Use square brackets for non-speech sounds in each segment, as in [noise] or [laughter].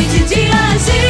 Noite e dia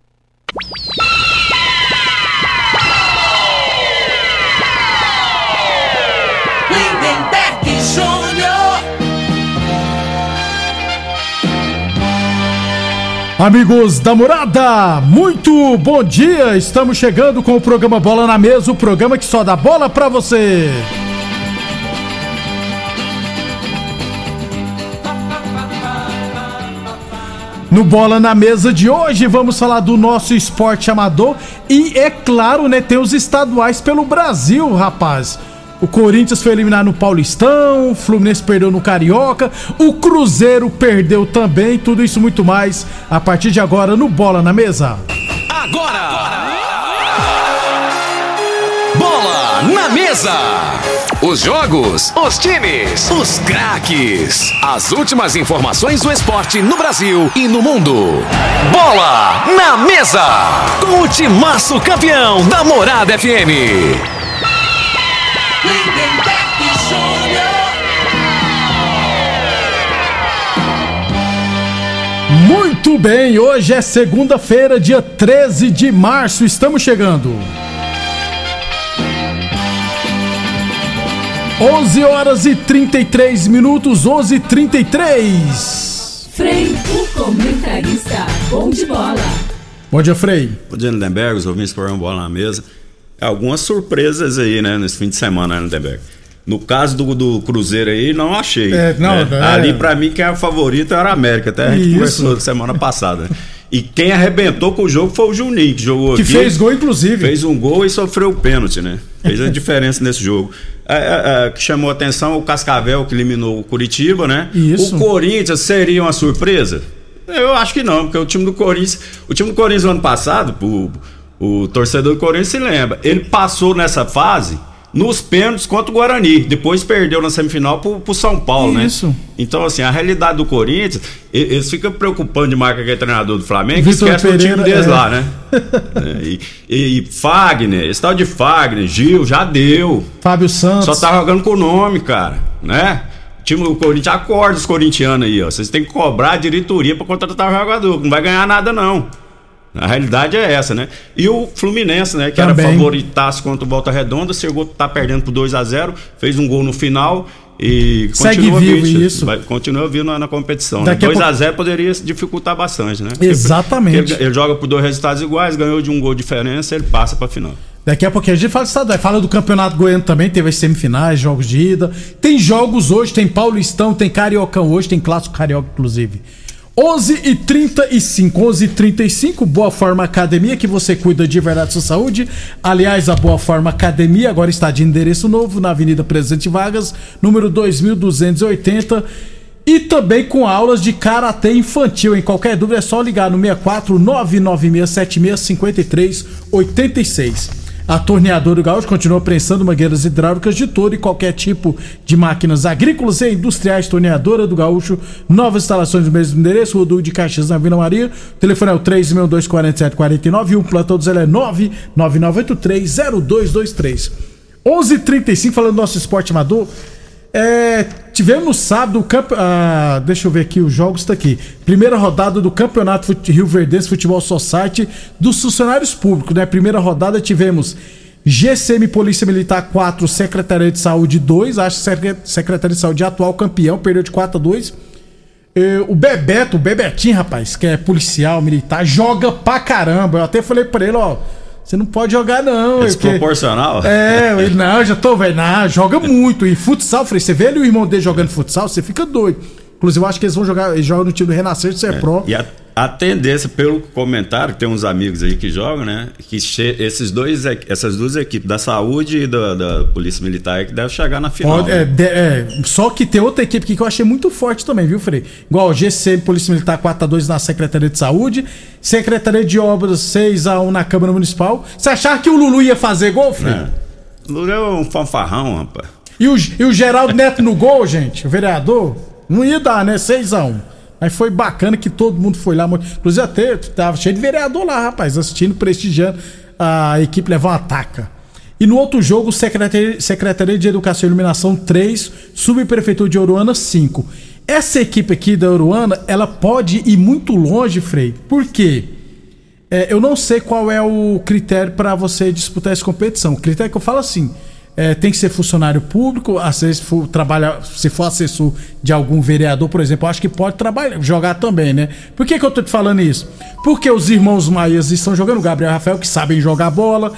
Amigos da morada, muito bom dia! Estamos chegando com o programa Bola na Mesa o programa que só dá bola pra você. No Bola na Mesa de hoje, vamos falar do nosso esporte amador e, é claro, né, tem os estaduais pelo Brasil, rapaz. O Corinthians foi eliminado no Paulistão, o Fluminense perdeu no Carioca, o Cruzeiro perdeu também, tudo isso muito mais a partir de agora no Bola na Mesa. Agora! Bola na mesa! Os jogos, os times, os craques. As últimas informações do esporte no Brasil e no mundo. Bola na mesa! Com o timaço campeão da Morada FM. Lindenberg Júnior. Muito bem, hoje é segunda-feira, dia 13 de março, estamos chegando. 11 horas e 33 minutos, 11 e 33. Frei, o comentarista. Bom de bola. Bom dia, Frei. Bom dia, Lindenberg, os ouvintes do programa Bola na Mesa. Algumas surpresas aí, né, nesse fim de semana, né, Lindenberg? No caso do, do Cruzeiro aí, não achei. É, não, né? é. Ali, pra mim, quem é o favorito era a América, até a gente Isso. conversou semana passada. E quem arrebentou com o jogo foi o Juninho, que jogou Que aqui. fez gol, inclusive. Fez um gol e sofreu o pênalti, né? Fez a [laughs] diferença nesse jogo. É, é, é, que chamou a atenção o Cascavel, que eliminou o Curitiba, né? Isso. O Corinthians seria uma surpresa? Eu acho que não, porque o time do Corinthians. O time do Corinthians no ano passado, o, o torcedor do Corinthians se lembra, ele passou nessa fase nos pênaltis contra o Guarani. Depois perdeu na semifinal pro, pro São Paulo, Isso. né? Então, assim, a realidade do Corinthians, eles ficam preocupando de marca que é treinador do Flamengo, e Vitor esquece do time Pereira, deles é. lá, né? [laughs] É, e, e, e Fagner, esse tal de Fagner, Gil, já deu. Fábio Santos. Só tá jogando com o nome, cara, né? O time do Corinthians acorda os corintianos aí, ó. Vocês têm que cobrar a diretoria pra contratar o jogador, não vai ganhar nada, não. A realidade é essa, né? E o Fluminense, né? Que Também. era favoritaço contra o Volta Redonda, chegou, tá perdendo por 2 a 0 fez um gol no final e Segue continua vivo, vivo, isso. Vai, continua vivo na, na competição. Daqui a 2 a pouco- 0 poderia dificultar bastante, né? Porque Exatamente. Ele, ele joga por dois resultados iguais, ganhou de um gol de diferença, ele passa pra final. Daqui a pouquinho a gente fala do estadual. Fala do Campeonato Goiano também, teve as semifinais, jogos de ida. Tem jogos hoje, tem Paulistão, tem Cariocão hoje, tem Clássico Carioca, inclusive. 11 e 35 11 e 35 Boa Forma Academia, que você cuida de verdade sua saúde. Aliás, a Boa Forma Academia agora está de endereço novo na Avenida Presidente Vargas, número 2280. E também com aulas de karatê infantil. Em qualquer dúvida é só ligar no 64 99676 5386. A torneadora do Gaúcho continua prensando mangueiras hidráulicas de todo e qualquer tipo de máquinas agrícolas e industriais. Torneadora do Gaúcho, novas instalações no mesmo endereço, Rodul de Caxias na Vila Maria. O telefone é o 3624749 e o plantão do Zé é 999830223. 11:35 falando do nosso esporte amador. É, tivemos sábado, o camp... ah, deixa eu ver aqui, os jogos tá aqui. Primeira rodada do Campeonato Rio Verdense Futebol Society dos funcionários públicos, né? Primeira rodada tivemos GCM Polícia Militar 4, Secretaria de Saúde 2. Acho que Secre- Secretaria de Saúde é atual campeão, perdeu de 4 a 2. Eh, o Bebeto, o Bebetinho, rapaz, que é policial, militar, joga pra caramba. Eu até falei pra ele, ó, você não pode jogar não. É que- desproporcional? É, não, já tô velho, não, joga muito. E futsal, falei, você vê ele e o irmão dele jogando futsal, você fica doido. Inclusive, eu acho que eles vão jogar, eles jogam no time do Renascer, você é, pro. E a, a tendência, pelo comentário, que tem uns amigos aí que jogam, né? Que esses dois, essas duas equipes, da saúde e da, da Polícia Militar, aí que devem chegar na final. É, né? de- é, só que tem outra equipe aqui que eu achei muito forte também, viu, Frei? Igual o GC Polícia Militar 4x2 na Secretaria de Saúde, Secretaria de Obras 6x1 na Câmara Municipal. Você achava que o Lulu ia fazer gol, Frei? É. Lula é um fanfarrão, rapaz. E, o, e o Geraldo Neto no gol, gente, o vereador, não ia dar, né? 6x1. Mas foi bacana que todo mundo foi lá. Inclusive até tava cheio de vereador lá, rapaz, assistindo, prestigiando a equipe levar uma ataca. E no outro jogo, Secretaria, Secretaria de Educação e Iluminação 3, Subprefeitura de Oruana 5. Essa equipe aqui da Oruana, ela pode ir muito longe, Frei. Por quê? É, eu não sei qual é o critério para você disputar essa competição. O critério que eu falo assim, é, tem que ser funcionário público, às vezes for, trabalha, se for assessor de algum vereador, por exemplo, acho que pode trabalhar, jogar também, né? Por que, que eu tô te falando isso? Porque os irmãos Maias estão jogando, o Gabriel Rafael, que sabem jogar bola.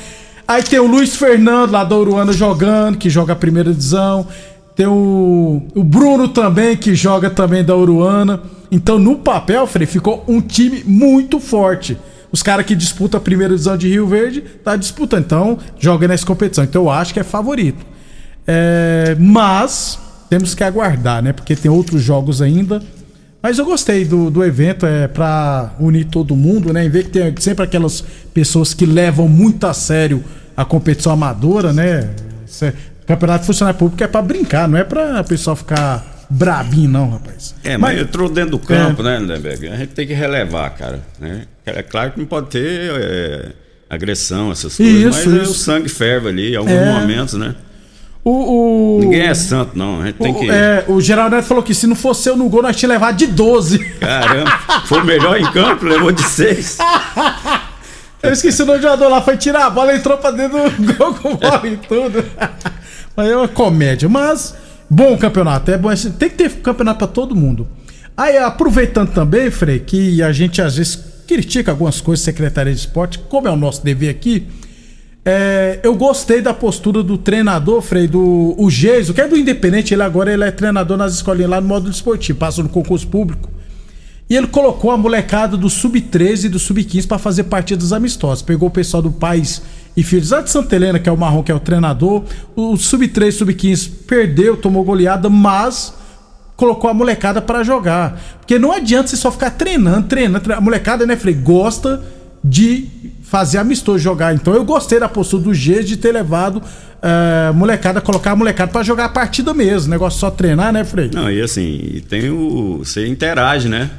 Aí tem o Luiz Fernando lá da Uruana jogando, que joga a primeira divisão. Tem o, o Bruno também, que joga também da Uruana. Então, no papel, Frei, ficou um time muito forte. Os caras que disputam a primeira divisão de Rio Verde tá disputando. Então, joga nessa competição. Então, eu acho que é favorito. É, mas, temos que aguardar, né? Porque tem outros jogos ainda. Mas eu gostei do, do evento, é pra unir todo mundo, né? Em vez que tem sempre aquelas pessoas que levam muito a sério a competição amadora, né? É- campeonato funcionário público é pra brincar, não é pra o pessoal ficar brabinho, não, rapaz. É, mas, entrou dentro do campo, né, Lindenberg? A gente tem que relevar, cara. Né? É claro que não pode ter é, agressão, essas coisas, Isso, mas é, isso. o sangue ferve ali em alguns É. momentos, né? O, o, Ninguém é santo, não. A gente tem o, que. é, o Geraldo Neto falou que se não fosse eu no gol, nós tínhamos levado de 12. Caramba, foi o melhor em campo, levou de seis. [laughs] Eu esqueci o nome do jogador lá, foi tirar a bola, entrou pra dentro do [laughs] gol com bola e tudo. [laughs] Mas é uma comédia. Mas, bom campeonato. É bom, tem que ter campeonato pra todo mundo. Aí, aproveitando também, Frei, que a gente às vezes critica algumas coisas, Secretaria de Esporte, como é o nosso dever aqui. é, eu gostei da postura do treinador, Frei, do o Geiso, que é do Independente, ele agora ele é treinador nas escolinhas lá no módulo esportivo, passa no concurso público. E ele colocou a molecada do Sub-13 e do Sub-15 para fazer partidas amistosas. Pegou o pessoal do Pais e Filhos lá de Santa Helena, que é o Marrom, que é o treinador. O Sub-13 e Sub-15 perdeu, tomou goleada, mas colocou a molecada para jogar. Porque não adianta você só ficar treinando, treinando. treinando. A molecada, né, Frei, gosta de fazer amistoso, jogar. Então eu gostei da postura do G de ter levado eh, molecada, colocar a molecada para jogar a partida mesmo. Negócio só treinar, né, Frei? Não, e assim, tem o. Você interage, né?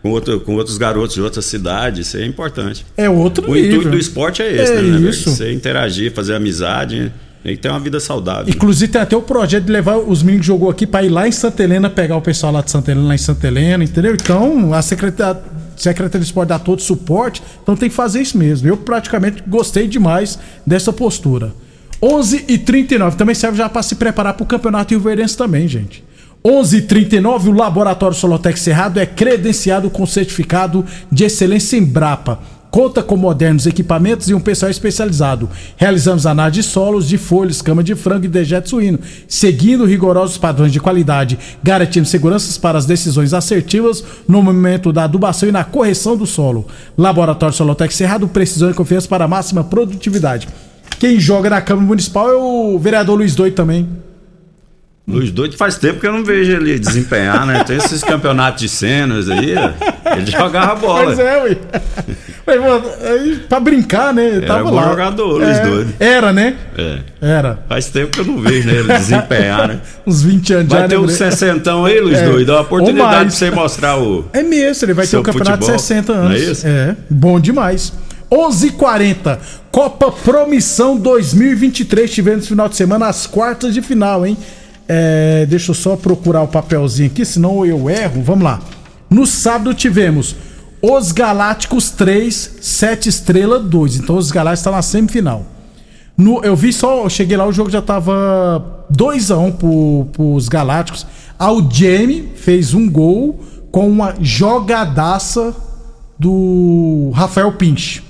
Com, outro, com outros garotos de outras cidades, isso é importante. É outro O nível. intuito do esporte é esse, É né, isso. Você interagir, fazer amizade ter uma vida saudável. Inclusive tem até o projeto de levar os meninos que jogou aqui pra ir lá em Santa Helena, pegar o pessoal lá de Santa Helena, lá em Santa Helena, entendeu? Então a Secretaria, Secretaria de Esporte dá todo suporte, então tem que fazer isso mesmo. Eu praticamente gostei demais dessa postura. 11 e 39 também serve já para se preparar para o Campeonato Rio Verdense também, gente. 11:39 o Laboratório Solotec Cerrado é credenciado com certificado de excelência em Brapa. Conta com modernos equipamentos e um pessoal especializado. Realizamos análise de solos, de folhas, cama de frango e dejeto suíno, seguindo rigorosos padrões de qualidade, garantindo seguranças para as decisões assertivas no momento da adubação e na correção do solo. Laboratório Solotec Cerrado, precisão e confiança para máxima produtividade. Quem joga na Câmara Municipal é o vereador Luiz Doido também. Luiz Doido faz tempo que eu não vejo ele desempenhar, né? Tem esses campeonatos de cenas aí, ele jogava bola. Pois é, ui. Mas, mano, aí, pra brincar, né? Era tava bom lá. jogador, Luiz É, Doido. Era, né? É. Era. Faz tempo que eu não vejo né, ele desempenhar, né? Uns 20 anos Vai já, ter né, um 60 aí, Luiz É. Doido. Uma oportunidade pra você mostrar o. É mesmo, ele vai ter o campeonato futebol, de 60 não anos. é isso? É, bom demais. 11:40 Copa Promissão 2023 tivemos no final de semana as quartas de final, hein? É, deixa eu só procurar o papelzinho aqui, senão eu erro. Vamos lá. No sábado tivemos os Galácticos 3, 7 Estrela 2. Então os Galácticos estão na semifinal. No, eu vi só, eu cheguei lá, o jogo já tava 2x1 um pro, pros Galácticos. Jamie fez um gol com uma jogadaça do Rafael Pinch.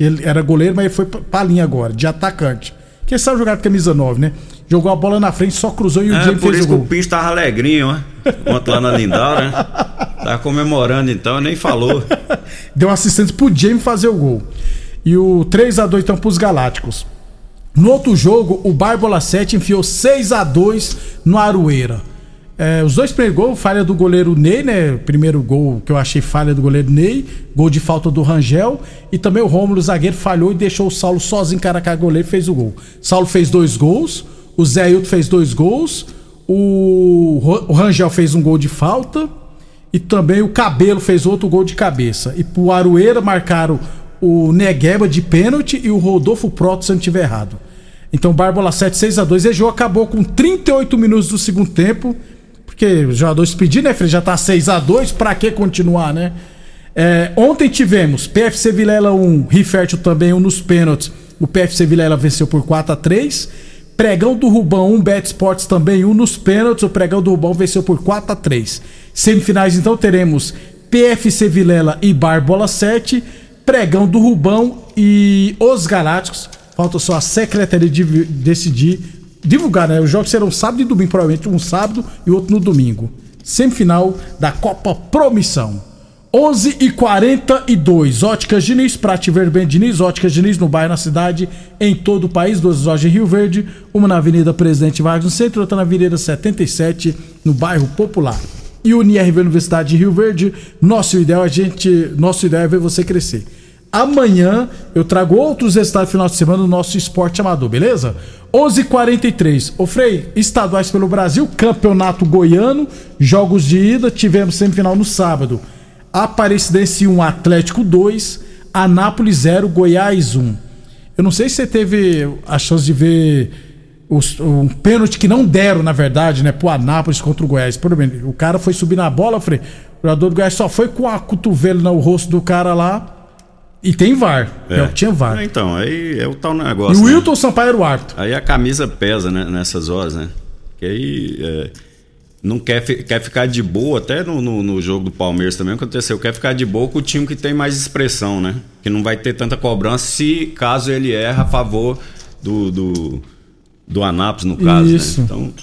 Ele era goleiro, mas ele foi pra linha agora, de atacante. Quem sabe jogar de camisa 9, né? Jogou a bola na frente, só cruzou e o É, Jamie por fez isso o que gol. o Pinto tava alegrinho, né? Ontem lá na Lindau, né? Tava comemorando então, nem falou. [laughs] Deu assistência pro Jamie fazer o gol. E o 3 a 2 então pros Galácticos. No outro jogo, o Barbola 7 enfiou 6 a 2 no Aroeira. É, os dois primeiros gols, falha do goleiro Ney, né? Primeiro gol que eu achei falha do goleiro Ney, gol de falta do Rangel. E também o Rômulo, zagueiro, falhou e deixou o Saulo sozinho, cara a goleiro, e fez o gol. Saulo fez dois gols, o Zé Hilton fez dois gols, o, o Rangel fez um gol de falta. E também o Cabelo fez outro gol de cabeça. E pro Aroeira marcaram o Negueba de pênalti e o Rodolfo Proto, se não estiver errado. Então Bárbola 7, 6 a 2 E o jogo acabou com 38 minutos do segundo tempo. Porque os jogadores pediram, né, Fred? Já tá 6 a 2 pra que continuar, né? É, ontem tivemos PFC Vilela 1, Rifértil também 1 nos pênaltis. O PFC Vilela venceu por 4 a 3 Pregão do Rubão 1, Bet Sports também 1 nos pênaltis. O Pregão do Rubão venceu por 4 a 3 Semifinais então teremos PFC Vilela e Barbola 7, Pregão do Rubão e os Galácticos. Falta só a secretaria de decidir, divulgar, né? Os jogos serão sábado e domingo, provavelmente um sábado e outro no domingo. Semifinal da Copa Promissão. 11 e 42 Óticas Diniz, pra te ver bem Diniz, Óticas Diniz no bairro, na cidade, em todo o país, duas lojas em Rio Verde, uma na Avenida Presidente Vargas no centro, outra na Avenida 77, no bairro Popular. E o UniRV Universidade de Rio Verde, nosso ideal, a gente, nosso ideal é ver você crescer. Amanhã eu trago outros resultados do final de semana do nosso esporte amador, beleza? 11:43 h 43 Ô Frei, estaduais pelo Brasil, campeonato goiano, jogos de ida, tivemos semifinal no sábado. Aparecidense 1, Atlético 2, Anápolis 0, Goiás 1. Eu não sei se você teve a chance de ver os- um pênalti que não deram, na verdade, né, pro Anápolis contra o Goiás. Por exemplo, o cara foi subir na bola, Frei, o jogador do Goiás só foi com a cotovelo no rosto do cara lá. E tem VAR. É. tinha VAR. É, Então, aí é o tal E negócio. o né? Wilton Sampaio era o árbitro. Aí a camisa pesa né, nessas horas, né? Que aí é, não quer, quer ficar de boa, até no, no, no jogo do Palmeiras também aconteceu, quer ficar de boa com o time que tem mais expressão, né? Que não vai ter tanta cobrança se caso ele erra a favor do, do, do Anápolis, no caso, Isso. né? Então,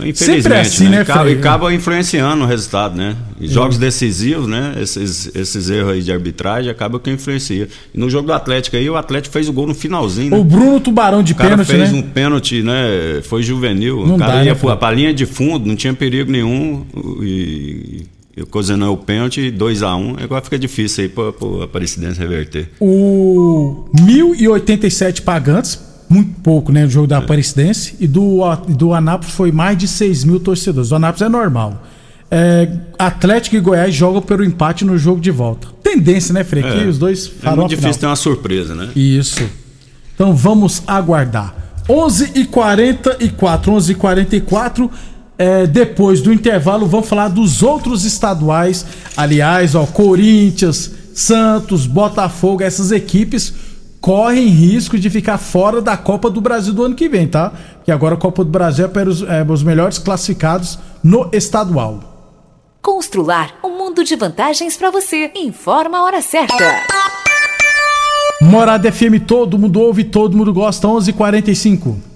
infelizmente, Sempre é assim, né? né, Frei? e acaba influenciando o resultado, né? E jogos decisivos, né? Esses, esses erros aí de arbitragem acabam que influencia. E no jogo do Atlético aí, o Atlético fez o gol no finalzinho, né? O Bruno Tubarão de pênalti, fez né? um pênalti, né? Foi juvenil. Não o cara dá, né, ia Fred? pra, pra linha de fundo, não tinha perigo nenhum. E, e cozinhou o pênalti 2x1. Um, agora fica difícil aí pra, pra Aparecidense reverter. O 1087 pagantes, muito pouco, né? No jogo da Aparecidense. E do, do Anápolis foi mais de 6 mil torcedores. Do Anápolis é normal. É, Atlético e Goiás jogam pelo empate no jogo de volta. Tendência, né, Frei? Que os dois É muito final. difícil ter uma surpresa, né? Isso. Então vamos aguardar. 11 e 44 11 e 44 é, depois do intervalo, vamos falar dos outros estaduais. Aliás, ó, Corinthians, Santos, Botafogo, essas equipes correm risco de ficar fora da Copa do Brasil do ano que vem, tá? Porque agora a Copa do Brasil é para os, é, os melhores classificados no estadual. Constrular um mundo de vantagens para você. Informa a hora certa. Morada FM, todo mundo ouve, todo mundo gosta, 11 h 45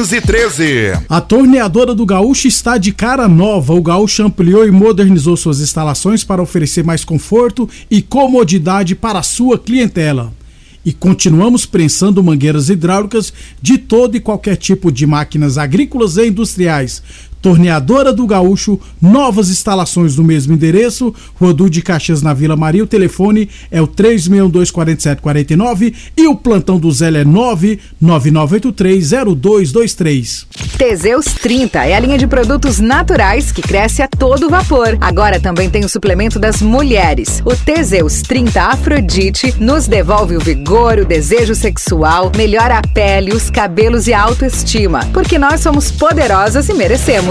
A torneadora do Gaúcho está de cara nova. O Gaúcho ampliou e modernizou suas instalações para oferecer mais conforto e comodidade para a sua clientela. E continuamos prensando mangueiras hidráulicas de todo e qualquer tipo de máquinas agrícolas e industriais. Torneadora do Gaúcho, novas instalações no mesmo endereço, Rua de Caxias na Vila Maria. O telefone é o 3624749 e o plantão do Zé é 999830223. Teseus 30 é a linha de produtos naturais que cresce a todo vapor. Agora também tem o suplemento das mulheres. O Teseus 30 Afrodite nos devolve o vigor, o desejo sexual, melhora a pele, os cabelos e a autoestima. Porque nós somos poderosas e merecemos.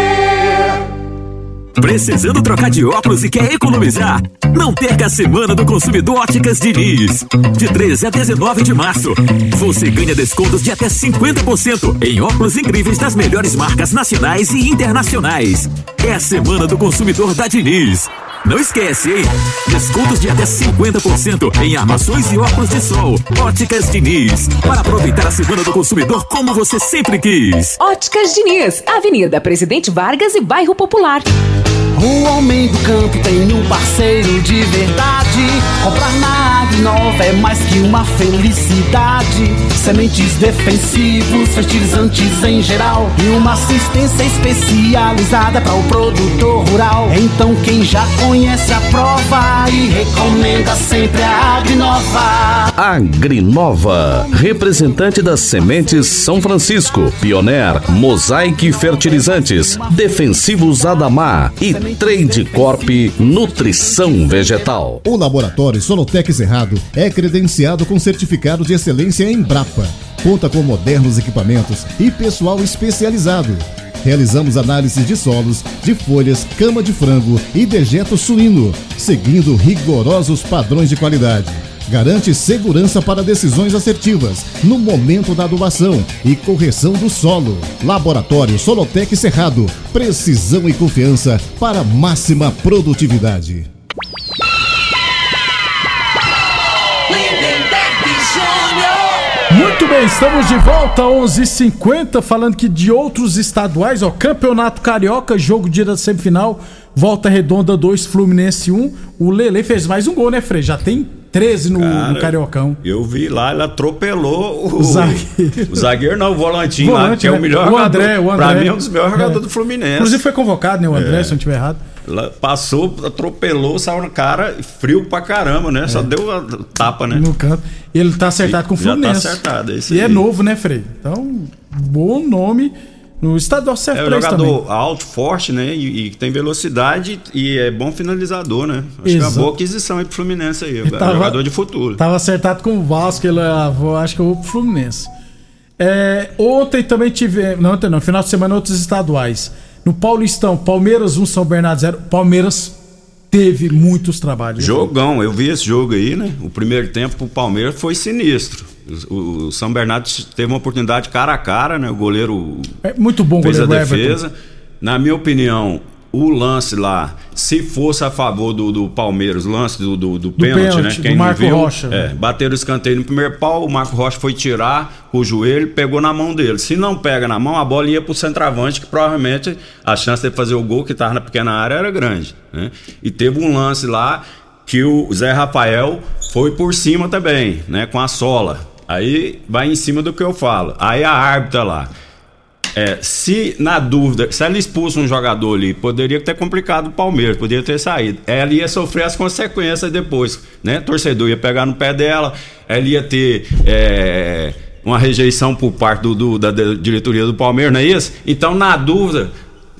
Precisando trocar de óculos e quer economizar? Não perca a Semana do Consumidor Óticas Diniz. De 13 a 19 de março. Você ganha descontos de até 50% em óculos incríveis das melhores marcas nacionais e internacionais. É a Semana do Consumidor da Diniz. Não esquece, hein? Descontos de até 50% em armações e óculos de sol. Óticas Diniz. Para aproveitar a Semana do Consumidor como você sempre quis. Óticas Diniz, Avenida Presidente Vargas e Bairro Popular. O homem do campo tem um parceiro de verdade. Comprar na Agrinova é mais que uma felicidade. Sementes defensivos, fertilizantes em geral. E uma assistência especializada para o produtor rural. Então quem já conhece a prova e recomenda sempre a Agrinova. Agrinova, representante das sementes São Francisco, Pioneer, Mosaic Fertilizantes, Defensivos Adamar e Trade Corp Nutrição Vegetal. O laboratório Solotec Cerrado é credenciado com certificado de excelência em Brapa. Conta com modernos equipamentos e pessoal especializado. Realizamos análises de solos, de folhas, cama de frango e dejeto suíno, seguindo rigorosos padrões de qualidade. garante segurança para decisões assertivas no momento da adubação e correção do solo. Laboratório Solotec Cerrado, precisão e confiança para máxima produtividade. Muito bem, estamos de volta 11:50 falando que de outros estaduais, ó, Campeonato Carioca, jogo dia da semifinal, Volta Redonda 2, Fluminense 1. O Lele fez mais um gol, né, Frei? Já tem 13 no, Cara, no Cariocão. Eu vi lá, ele atropelou o, O zagueiro. o zagueiro não, o volantinho lá, Volante, que é né? o melhor O jogador. André, o Pra André. mim é um dos melhores É. jogadores do Fluminense. Inclusive foi convocado, né, o André, É. se eu não estiver errado. Passou, atropelou, saiu no cara, frio pra caramba, né? Só deu a tapa, né? É. No canto. E ele tá acertado com o Já tá Fluminense. acertado, é isso E é aí. novo, né, Frei? Então, bom nome no estadual serve É um jogador também. alto, forte, né? E, e tem velocidade e é bom finalizador, né? Acho que é uma Exato. boa aquisição aí pro Fluminense aí. É tava- jogador de futuro. Tava acertado com o Vasco, ele ah, vou- acho que eu vou pro Fluminense. É, ontem também tive. Não, ontem não, final de semana outros estaduais. No Paulistão, Palmeiras 1, São Bernardo 0. Palmeiras teve muitos trabalhos. Jogão, eu vi esse jogo aí, né? O primeiro tempo pro Palmeiras foi sinistro. O, o São Bernardo teve uma oportunidade cara a cara, né? O goleiro É muito bom fez a goleiro Everton. defesa. Na minha opinião, o lance lá, se fosse a favor do, do Palmeiras, o lance do, do, do pênalti, pênalti, né? do Quem não Marco viu, Rocha. É, bateram o escanteio no primeiro pau, o Marco Rocha foi tirar com o joelho, pegou na mão dele. Se não pega na mão, a bola ia pro centroavante, que provavelmente a chance de fazer o gol que tava na pequena área era grande. Né? E teve um lance lá que o Zé Rafael foi por cima também, né? Com a sola. Aí vai em cima do que eu falo. Aí a árbitra lá. É, se na dúvida, se ela expulsa um jogador ali, poderia ter complicado o Palmeiras, poderia ter saído. Ela ia sofrer as consequências depois, né? Torcedor ia pegar no pé dela, ela ia ter é, uma rejeição por parte do, do- da, diretoria do Palmeiras, não é isso? Então, na dúvida,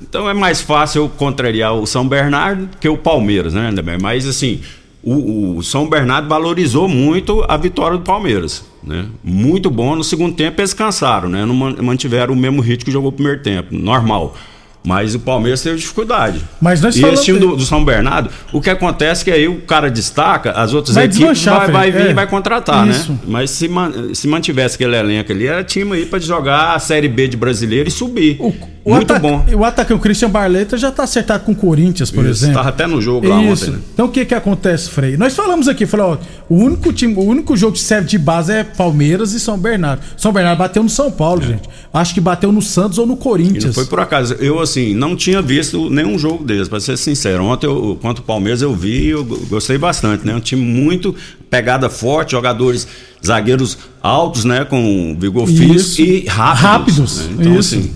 então é mais fácil eu contrariar o São Bernardo que o Palmeiras, né? Mas assim, o, o São Bernardo valorizou muito a vitória do Palmeiras, né? Muito bom. No segundo tempo eles cansaram, né? Não man- mantiveram o mesmo ritmo que jogou o primeiro tempo, normal. Mas o Palmeiras teve dificuldade. Mas nós e esse time do, do São Bernardo, o que acontece é que aí o cara destaca, as outras Vai equipes vai, vai vir É. e vai contratar, Isso. né? Mas se, se mantivesse aquele elenco ali, era time aí pra jogar a Série B de brasileiro e subir. O Muito ataca- bom. O atacante, o Christian Barleta, já tá acertado com o Corinthians, por Isso, exemplo. tava até no jogo lá Isso. ontem, né? Então o que que acontece, Frei? Nós falamos aqui, falou, ó, o único time, o único jogo que serve de base é Palmeiras e São Bernardo. São Bernardo bateu no São Paulo, gente. Acho que bateu no Santos ou no É. E Corinthians. não foi por acaso. Eu, assim, não tinha visto nenhum jogo deles, pra ser sincero. Ontem, eu, contra o Palmeiras, eu vi e eu go- gostei bastante, né? Um time muito pegada forte, jogadores, zagueiros altos, né? Com vigor Isso. físico e rápidos. Rápidos, né? Então, isso. assim,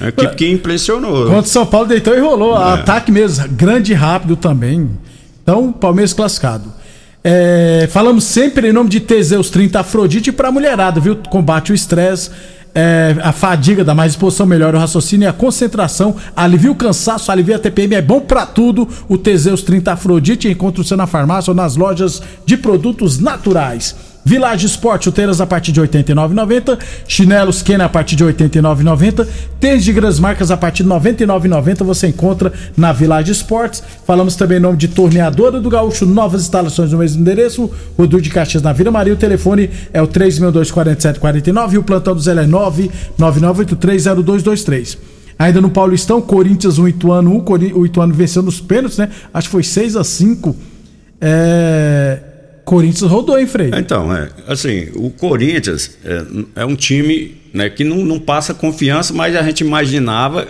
é equipe que impressionou. Contra o São Paulo deitou e rolou. É. Ataque mesmo, grande e rápido também. Então, Palmeiras classificado. É, falamos sempre em nome de Teseus 30 Afrodite para mulherada, viu? Combate o estresse, é, a fadiga, dá mais disposição, melhora o raciocínio e a concentração, alivia o cansaço, alivia a TPM, é bom para tudo. O Teseus 30 Afrodite encontra você na farmácia ou nas lojas de produtos naturais. Village Sport, chuteiras a partir de R$ 89,90. Chinelos Kenner a partir de R$ 89,90. Tênis de grandes marcas a partir de R$ 99,90 você encontra na Village Sports. Falamos também em nome de Torneadora do Gaúcho, novas instalações no mesmo endereço. Rodul de Caxias na Vila Maria. O telefone é o 362-4749 e o plantão do Zé é 999830223. Ainda no Paulistão, Corinthians, o Ituano 1. Cori- O Ituano venceu nos pênaltis, né? Acho que foi 6 a 5 É... Corinthians rodou, hein, Frei? Então, é, assim, o Corinthians é, é um time né, que não, não passa confiança, mas a gente imaginava,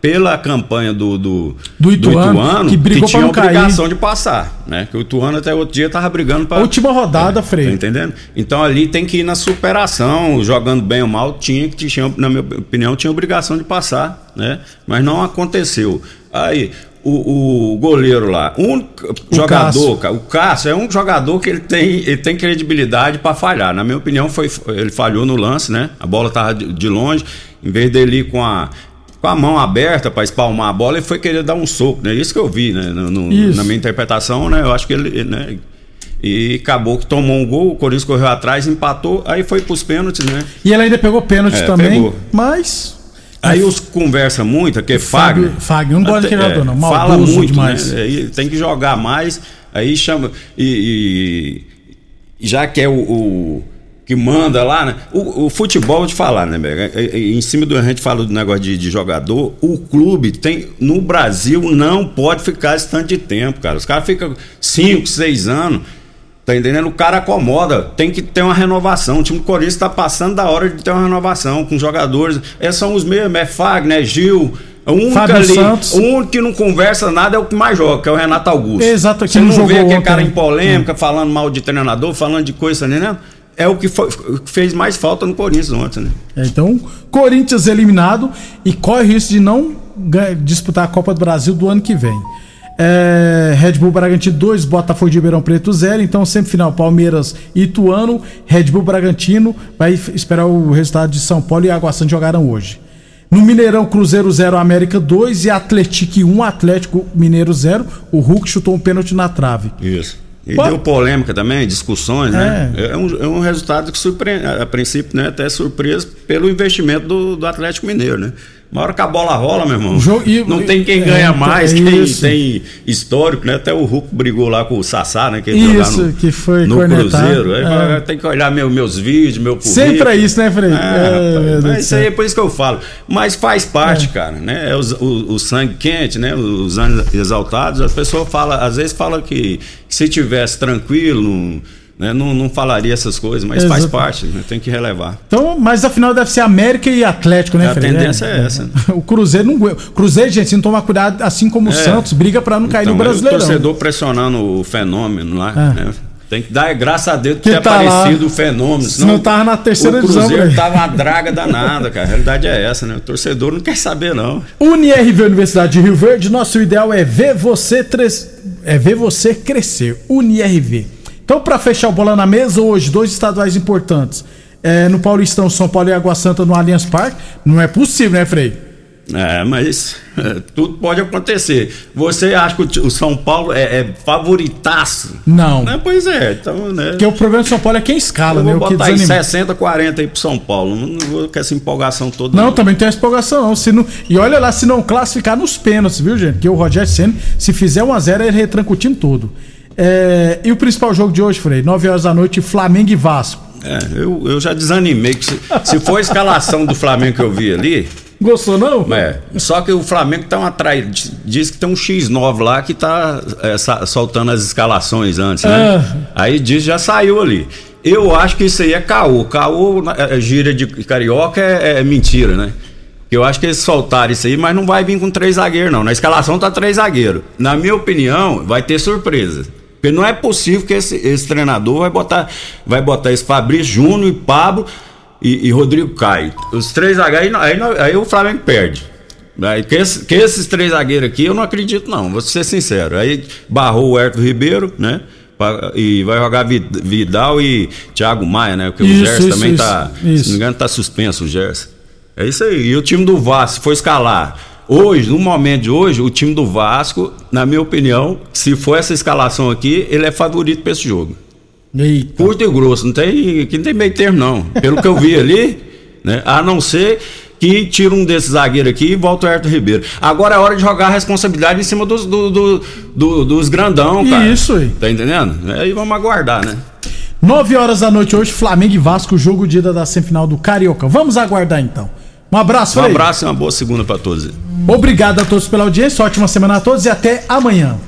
pela campanha do, do, Do Ituano, que brigou tinha pra não a cair. obrigação de passar. Né? Que o Ituano até outro dia tava brigando para. Última rodada, Frei. Tá entendendo? Então ali tem que ir na superação, jogando bem ou mal, tinha que tinha, na minha opinião, tinha obrigação de passar, né? Mas não aconteceu. Aí o, o goleiro lá, um O jogador, Cássio. o Cássio é um jogador que ele tem, ele tem credibilidade para falhar. Na minha opinião, foi ele falhou no lance, né? A bola tava de, de longe, em vez dele ir com a com a mão aberta para espalmar a bola, ele foi querer dar um soco, né? Isso que eu vi, né? No- no- na minha interpretação, né? Eu acho que ele, né? E acabou que tomou um gol, o Corinthians correu atrás, empatou, aí foi pros pênaltis, né? E ele ainda pegou pênalti É, também, pegou. mas. Aí os conversa muito, aqui é Fagner. Fagner, não gosto jogador, não, Fala maldoso muito, demais. né? Aí tem que jogar mais, aí chama. E, já que é o, o que manda lá, né? O, o futebol, vou te falar, né, Bega? É, é, Em cima do a gente fala do negócio de, de jogador, o clube tem no Brasil não pode ficar esse tanto de tempo, cara. Os caras ficam 5, 6 anos. Tá entendendo? O cara acomoda, tem que ter uma renovação. O time do Corinthians tá passando da hora de ter uma renovação com jogadores. Esses são os mesmos, é Fagner, Gil. O único Fábio ali, Santos. o único que não conversa nada é o que mais joga, que é o Renato Augusto. Exato, que Você não não vê aquele cara né? em polêmica, falando mal de treinador, falando de coisa, entendendo? É o que, foi- fez mais falta no Corinthians ontem, né? É, então, Corinthians eliminado e corre o risco de não disputar a Copa do Brasil do ano que vem. É, Red Bull Bragantino 2, Botafogo de Ribeirão Preto 0. Então, semifinal Palmeiras e Ituano. Red Bull Bragantino vai esperar o resultado de São Paulo e Água Santa jogaram hoje. No Mineirão, Cruzeiro 0, América 2 e Atlético 1, Atlético Mineiro 0. O Hulk chutou um pênalti na trave. Isso. E Pô. deu polêmica também, discussões, né? É um, é um resultado que surpreende, a princípio, né? Até surpresa pelo investimento do, do Atlético Mineiro, né? Uma hora que a bola rola, meu irmão. Jogo- e- não tem quem é, ganha então, mais, é quem isso. tem histórico, né? Até o Hulk brigou lá com o Sassá, né? Que Isso, no, que foi no cornetado. Cruzeiro. É. tem que olhar meu, meus vídeos, meu currículo. Sempre é isso, né, Frei? É, É, do isso aí é por isso que eu falo. Mas faz parte, cara, né? É os- o, o sangue quente, né? Os anos exaltados. As pessoas falam, às vezes falam que, que se tivesse tranquilo, não, né? não, não falaria essas coisas, mas faz Exato. parte, né? Tem que relevar. Então, mas afinal deve ser América e Atlético, né, A Frei? tendência é essa, né? [laughs] O Cruzeiro não. Cruzeiro, gente, se não tomar cuidado, assim como o É. Santos, briga pra não cair Então, no Brasileirão. O torcedor pressionando o fenômeno lá, É. né? Tem que dar graças a Deus Que que ter tá lá. aparecido o fenômeno. Senão tava na terceira o Cruzeiro tava uma [laughs] draga danada, cara. A realidade é essa, né? O torcedor não quer saber, não. UniRV Universidade de Rio Verde, nosso ideal é ver você, tres- é ver você crescer. UniRV. Então, pra fechar o bola na mesa, hoje, dois estaduais importantes. É, no Paulistão, São Paulo e Água Santa no Allianz Parque. Não é possível, né, Frei? É, mas é, tudo pode acontecer. Você acha que o São Paulo é, é favoritaço? Não. Né? Pois é, então, né? Porque o problema do São Paulo é quem escala, Eu né? vou botar aí desanima. 60, 40 aí pro São Paulo. Não vou com essa empolgação toda. Não, também tem essa empolgação, não. Se não. E olha lá, se não classificar nos pênaltis, viu, gente? Porque o Rogério Senna, se fizer 1x0, ele retranca o time todo. É, E o principal jogo de hoje, Frei? 9 horas da noite, Flamengo e Vasco. É, eu, eu já desanimei. Que se, se for a escalação do Flamengo que eu vi ali. Gostou, não? É. Só que o Flamengo tá uma trai... Diz que tem um X9 lá que tá é, soltando as escalações antes, né? Aí diz já saiu ali. Eu acho que isso aí é caô. Caô, na- é, gíria de carioca é, é mentira, né? Eu acho que eles soltaram isso aí, mas não vai vir com três zagueiros, não. Na escalação tá três zagueiros. Na minha opinião, vai ter surpresa. Porque não é possível que esse, esse treinador vai botar, vai botar esse Fabrício Júnior e Pablo e, e Rodrigo Caio. Os três zagueiros, aí, aí, aí o Flamengo perde. Aí, que, esse- que esses três zagueiros aqui eu não acredito, não, vou ser sincero. Aí barrou o Herto Ribeiro, né? E vai jogar Vi- Vidal e Thiago Maia, né? Porque Isso, o Gerson também isso, tá. isso. Se não me engano, tá suspenso o Gerson. É isso aí. E o time do Vasco, for escalar. Hoje, no momento de hoje, o time do Vasco, na minha opinião, se for essa escalação aqui, ele é favorito para esse jogo. Eita. Curto e grosso, não tem, aqui não tem meio termo, não. Pelo que eu vi ali, [laughs] né? A não ser que tira um desses zagueiros aqui e volta o Herto Ribeiro. Agora é hora de jogar a responsabilidade em cima dos, do- do- do- dos grandão, cara. Isso aí. Tá entendendo? Aí vamos aguardar, né? 9 horas da noite hoje, Flamengo e Vasco, jogo de ida da semifinal do Carioca. Vamos aguardar então. Um abraço, Um Frei. abraço e uma boa segunda para todos. Obrigado a todos pela audiência, ótima semana a todos e até amanhã.